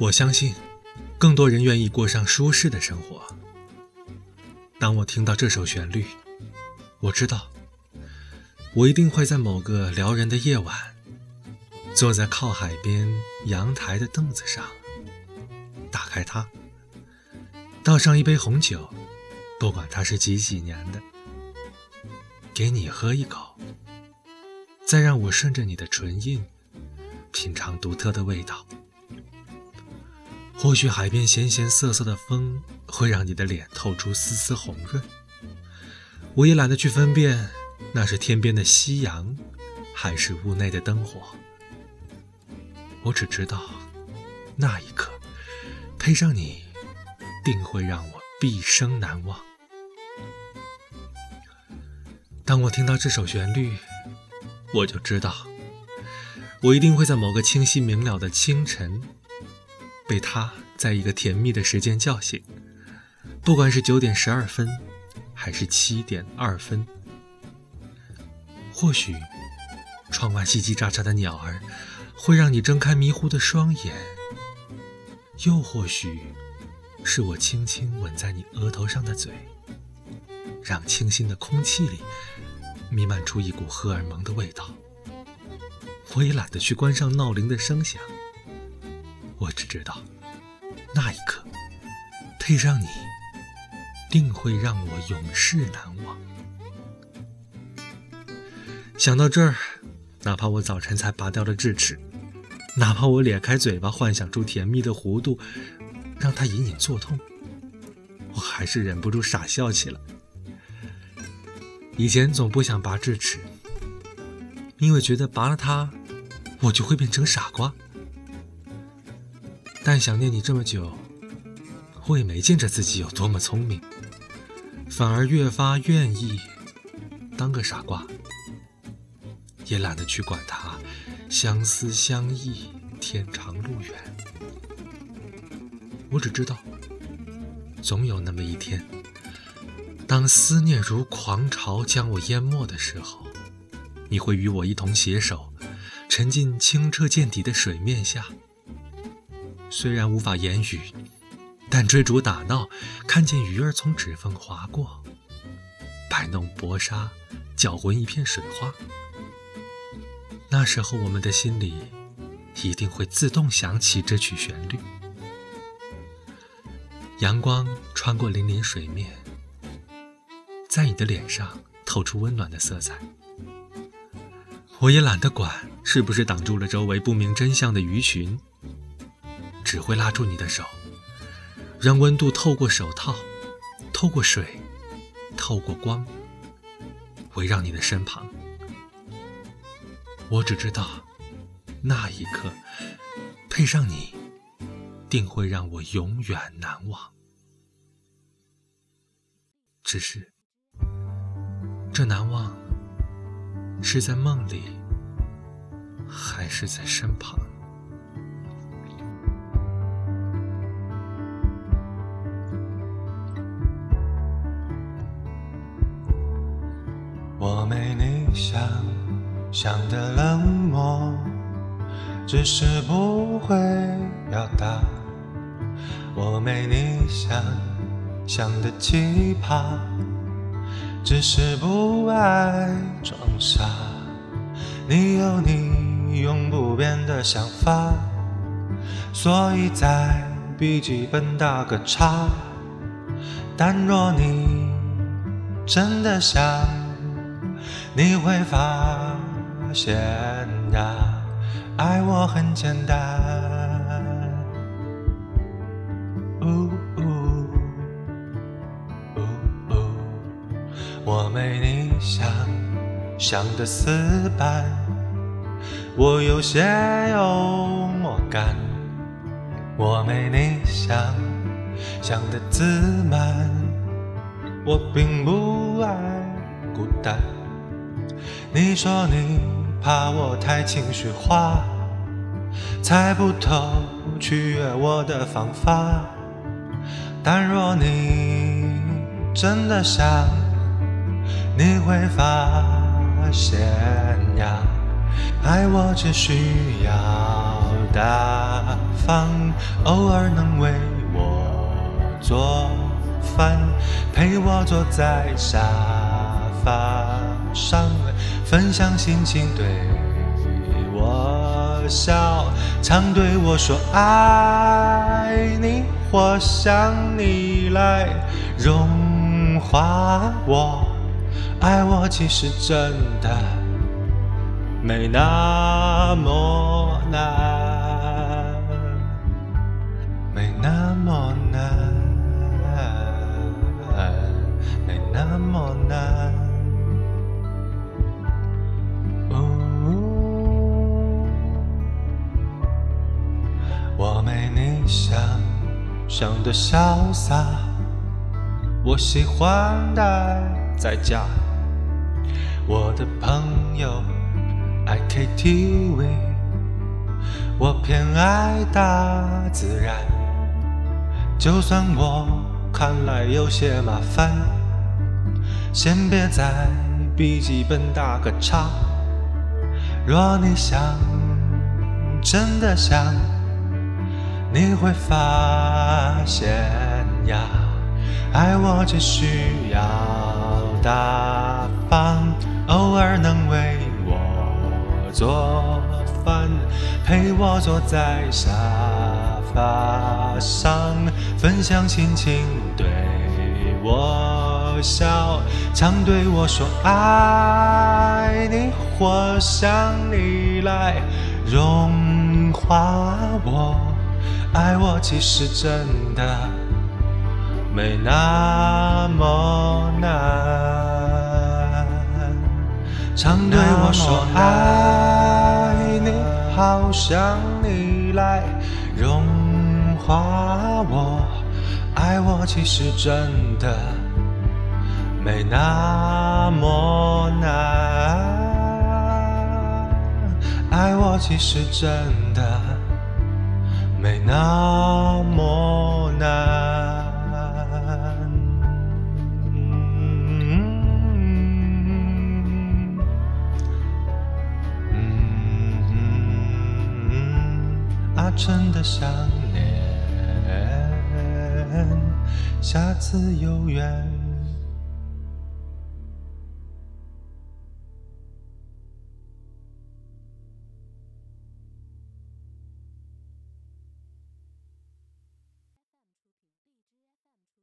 我相信，更多人愿意过上舒适的生活。当我听到这首旋律，我知道，我一定会在某个撩人的夜晚，坐在靠海边阳台的凳子上，打开它，倒上一杯红酒，不管它是几几年的，给你喝一口，再让我顺着你的唇印，品尝独特的味道。或许海边咸咸涩涩的风会让你的脸透出丝丝红润，我也懒得去分辨那是天边的夕阳，还是屋内的灯火。我只知道，那一刻配上你，定会让我毕生难忘。当我听到这首旋律，我就知道，我一定会在某个清晰明了的清晨。被他在一个甜蜜的时间叫醒，不管是九点十二分，还是七点二分。或许，窗外叽叽喳喳的鸟儿会让你睁开迷糊的双眼；又或许，是我轻轻吻在你额头上的嘴，让清新的空气里弥漫出一股荷尔蒙的味道。我也懒得去关上闹铃的声响。我只知道，那一刻配上你，定会让我永世难忘。想到这儿，哪怕我早晨才拔掉了智齿，哪怕我咧开嘴巴幻想出甜蜜的弧度，让它隐隐作痛，我还是忍不住傻笑起来。以前总不想拔智齿，因为觉得拔了它，我就会变成傻瓜。但想念你这么久，我也没见着自己有多么聪明，反而越发愿意当个傻瓜，也懒得去管它相思相忆，天长路远。我只知道，总有那么一天，当思念如狂潮将我淹没的时候，你会与我一同携手，沉浸清澈见底的水面下。虽然无法言语，但追逐打闹，看见鱼儿从指缝划过，摆弄薄纱，搅浑一片水花。那时候，我们的心里一定会自动响起这曲旋律。阳光穿过粼粼水面，在你的脸上透出温暖的色彩。我也懒得管是不是挡住了周围不明真相的鱼群。只会拉住你的手，让温度透过手套，透过水，透过光，围绕你的身旁。我只知道，那一刻配上你，定会让我永远难忘。只是，这难忘是在梦里，还是在身旁？想象的冷漠，只是不会表达；我没你想象的奇葩，只是不爱装傻。你有你永不变的想法，所以在笔记本打个叉。但若你真的想，你会发现呀，爱我很简单。呜呜呜呜，我没你想象的死板，我有些幽默感。我没你想象的自满，我并不爱孤单。你说你怕我太情绪化，猜不透取悦我的方法。但若你真的想，你会发现呀，爱我只需要大方，偶尔能为我做饭，陪我坐在沙发上，分享心情，对我笑，常对我说爱你或想你来融化我，爱我其实真的没那么难，没那么难，没那么难。想的潇洒，我喜欢待在家。我的朋友爱 KTV，我偏爱大自然。就算我看来有些麻烦，先别在笔记本打个叉。若你想，真的想，你会发现呀，爱我只需要大方，偶尔能为我做饭，陪我坐在沙发上，分享心情，对我笑，常对我说爱你或想你来融化我，爱我其实真的没那么难，常对我说爱你，好想你来融化我，爱我其实真的没那么难，爱我其实真的没那么难。嗯，啊，真的想念，下次有缘